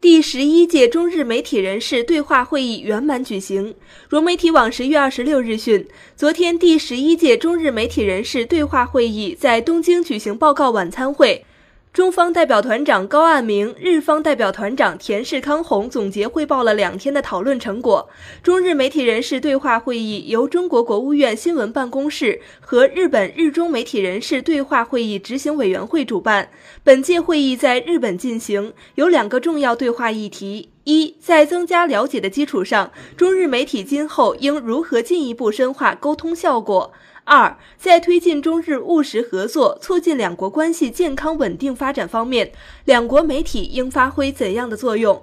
第十一届中日媒体人士对话会议圆满举行。融媒体网十月二十六日讯，昨天第十一届中日媒体人士对话会议在东京举行报告晚餐会。中方代表团长高岸明、日方代表团长田世康宏总结汇报了两天的讨论成果。中日媒体人士对话会议由中国国务院新闻办公室和日本日中媒体人士对话会议执行委员会主办。本届会议在日本进行，有两个重要对话议题：一，在增加了解的基础上，中日媒体今后应如何进一步深化沟通效果？二，在推进中日务实合作、促进两国关系健康稳定发展方面，两国媒体应发挥怎样的作用？